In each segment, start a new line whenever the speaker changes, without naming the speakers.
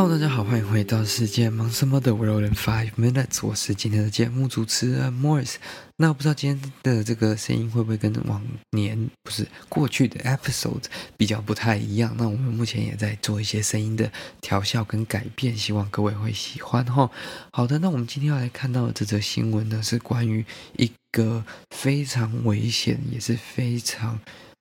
Hello，大家好，欢迎回到世界忙什么的 World in Five Minutes，我是今天的节目主持人 Morris。那我不知道今天的这个声音会不会跟往年不是过去的 episode 比较不太一样？那我们目前也在做一些声音的调校跟改变，希望各位会喜欢哈。好的，那我们今天要来看到的这则新闻呢，是关于一个非常危险，也是非常。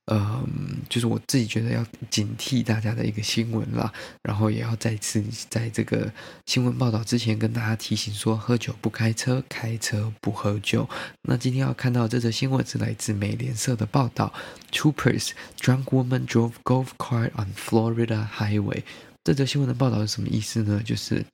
嗯，就是我自己觉得要警惕大家的一个新闻啦，然后也要再次在这个新闻报道之前跟大家提醒说，喝酒不开车，开车不喝酒。那今天要看到这则新闻是来自美联社的报道，Troopers drunk woman drove golf cart on Florida highway。这则新闻的报道是什么意思呢？就是。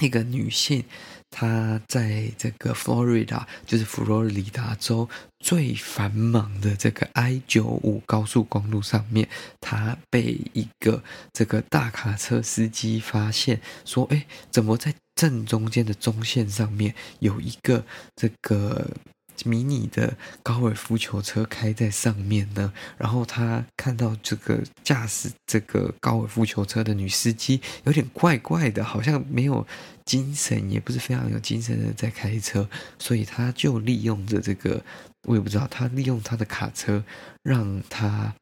一个女性，她在这个佛罗里达，就是佛罗里达州最繁忙的这个 I 九五高速公路上面，她被一个这个大卡车司机发现，说：“哎，怎么在正中间的中线上面有一个这个？”迷你的高尔夫球车开在上面呢，然后他看到这个驾驶这个高尔夫球车的女司机有点怪怪的，好像没有精神，也不是非常有精神的在开车，所以他就利用着这个，我也不知道，他利用他的卡车让他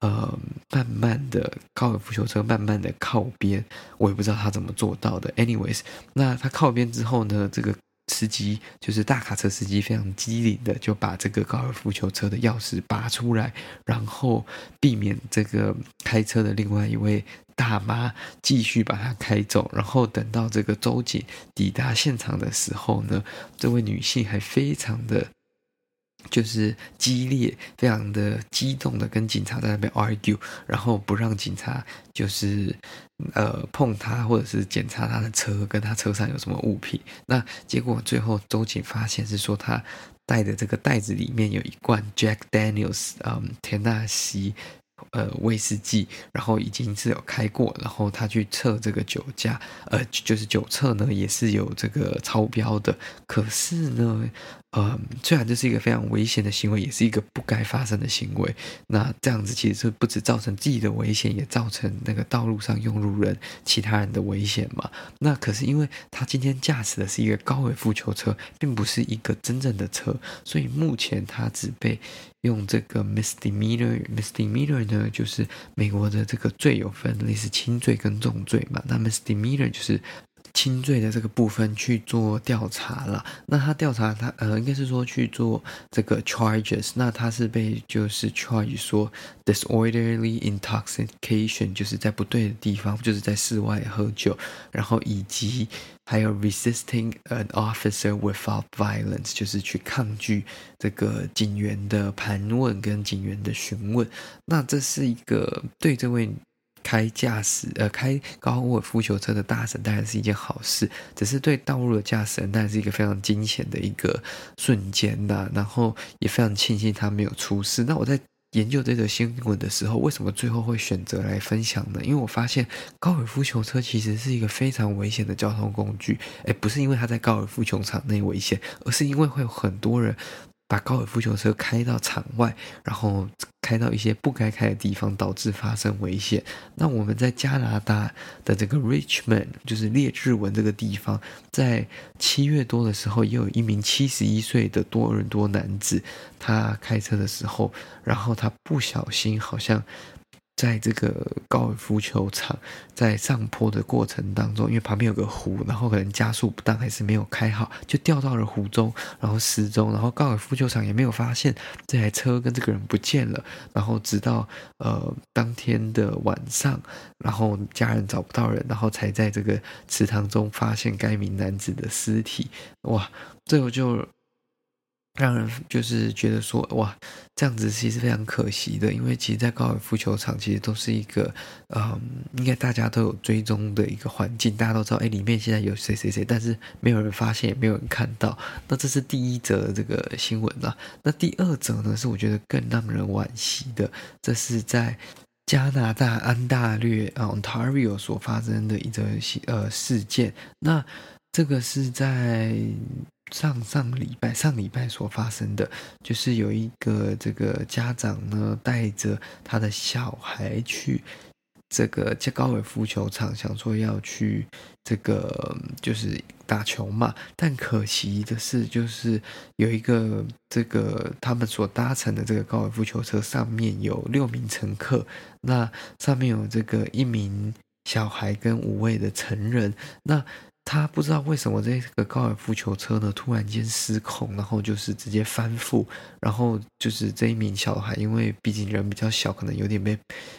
呃慢慢的高尔夫球车慢慢的靠边，我也不知道他怎么做到的。Anyways，那他靠边之后呢，这个。司机就是大卡车司机，非常机灵的就把这个高尔夫球车的钥匙拔出来，然后避免这个开车的另外一位大妈继续把它开走。然后等到这个周姐抵达现场的时候呢，这位女性还非常的。就是激烈，非常的激动的跟警察在那边 argue，然后不让警察就是呃碰他或者是检查他的车，跟他车上有什么物品。那结果最后周警发现是说他带的这个袋子里面有一罐 Jack Daniels，嗯，田纳西。呃，威士忌，然后已经是有开过，然后他去测这个酒驾，呃，就是酒测呢也是有这个超标的。可是呢，呃，虽然这是一个非常危险的行为，也是一个不该发生的行为。那这样子其实是不止造成自己的危险，也造成那个道路上用路人其他人的危险嘛。那可是因为他今天驾驶的是一个高尔夫球车，并不是一个真正的车，所以目前他只被。用这个 misdemeanor，misdemeanor 呢，就是美国的这个罪有分类似轻罪跟重罪嘛。那 misdemeanor 就是轻罪的这个部分去做调查了。那他调查他呃，应该是说去做这个 charges。那他是被就是 charge 说 disorderly intoxication，就是在不对的地方，就是在室外喝酒，然后以及。还有 resisting an officer without violence，就是去抗拒这个警员的盘问跟警员的询问。那这是一个对这位开驾驶呃开高尔夫球车的大神当然是一件好事，只是对道路的驾驶人当然是一个非常惊险的一个瞬间呐。然后也非常庆幸他没有出事。那我在。研究这则新闻的时候，为什么最后会选择来分享呢？因为我发现高尔夫球车其实是一个非常危险的交通工具。诶，不是因为它在高尔夫球场内危险，而是因为会有很多人。把高尔夫球车开到场外，然后开到一些不该开的地方，导致发生危险。那我们在加拿大的这个 Richmond，就是列治文这个地方，在七月多的时候，也有一名七十一岁的多伦多男子，他开车的时候，然后他不小心好像。在这个高尔夫球场在上坡的过程当中，因为旁边有个湖，然后可能加速不当还是没有开好，就掉到了湖中，然后失踪，然后高尔夫球场也没有发现这台车跟这个人不见了，然后直到呃当天的晚上，然后家人找不到人，然后才在这个池塘中发现该名男子的尸体。哇，最后就。让人就是觉得说，哇，这样子其实非常可惜的，因为其实，在高尔夫球场其实都是一个，嗯，应该大家都有追踪的一个环境，大家都知道，哎，里面现在有谁谁谁，但是没有人发现，也没有人看到。那这是第一则这个新闻啦。那第二则呢，是我觉得更让人惋惜的，这是在加拿大安大略啊 Ontario 所发生的一则呃事件。那这个是在。上上礼拜，上礼拜所发生的，就是有一个这个家长呢，带着他的小孩去这个高尔夫球场，想说要去这个就是打球嘛。但可惜的是，就是有一个这个他们所搭乘的这个高尔夫球车上面有六名乘客，那上面有这个一名小孩跟五位的成人，那。他不知道为什么这个高尔夫球车呢，突然间失控，然后就是直接翻覆，然后就是这一名小孩，因为毕竟人比较小，可能有点被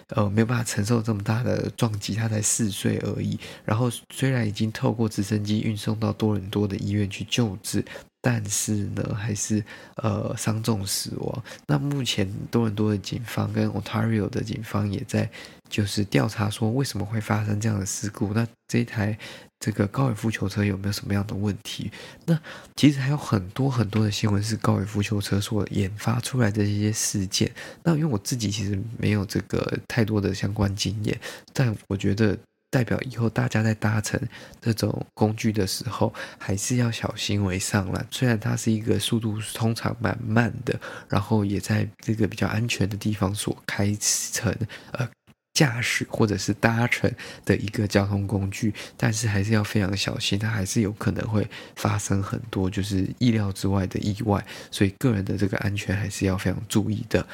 呃没有办法承受这么大的撞击，他才四岁而已。然后虽然已经透过直升机运送到多伦多的医院去救治。但是呢，还是呃伤重死亡。那目前多伦多的警方跟 Ontario 的警方也在就是调查说，为什么会发生这样的事故？那这一台这个高尔夫球车有没有什么样的问题？那其实还有很多很多的新闻是高尔夫球车所研发出来的这些事件。那因为我自己其实没有这个太多的相关经验，但我觉得。代表以后大家在搭乘这种工具的时候，还是要小心为上啦。虽然它是一个速度通常蛮慢的，然后也在这个比较安全的地方所开乘呃驾驶或者是搭乘的一个交通工具，但是还是要非常小心，它还是有可能会发生很多就是意料之外的意外，所以个人的这个安全还是要非常注意的。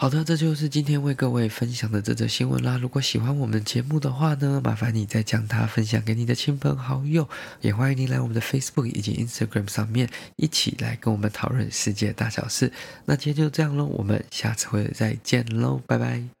好的，这就是今天为各位分享的这则新闻啦。如果喜欢我们节目的话呢，麻烦你再将它分享给你的亲朋好友，也欢迎您来我们的 Facebook 以及 Instagram 上面一起来跟我们讨论世界大小事。那今天就这样喽，我们下次会再见喽，拜拜。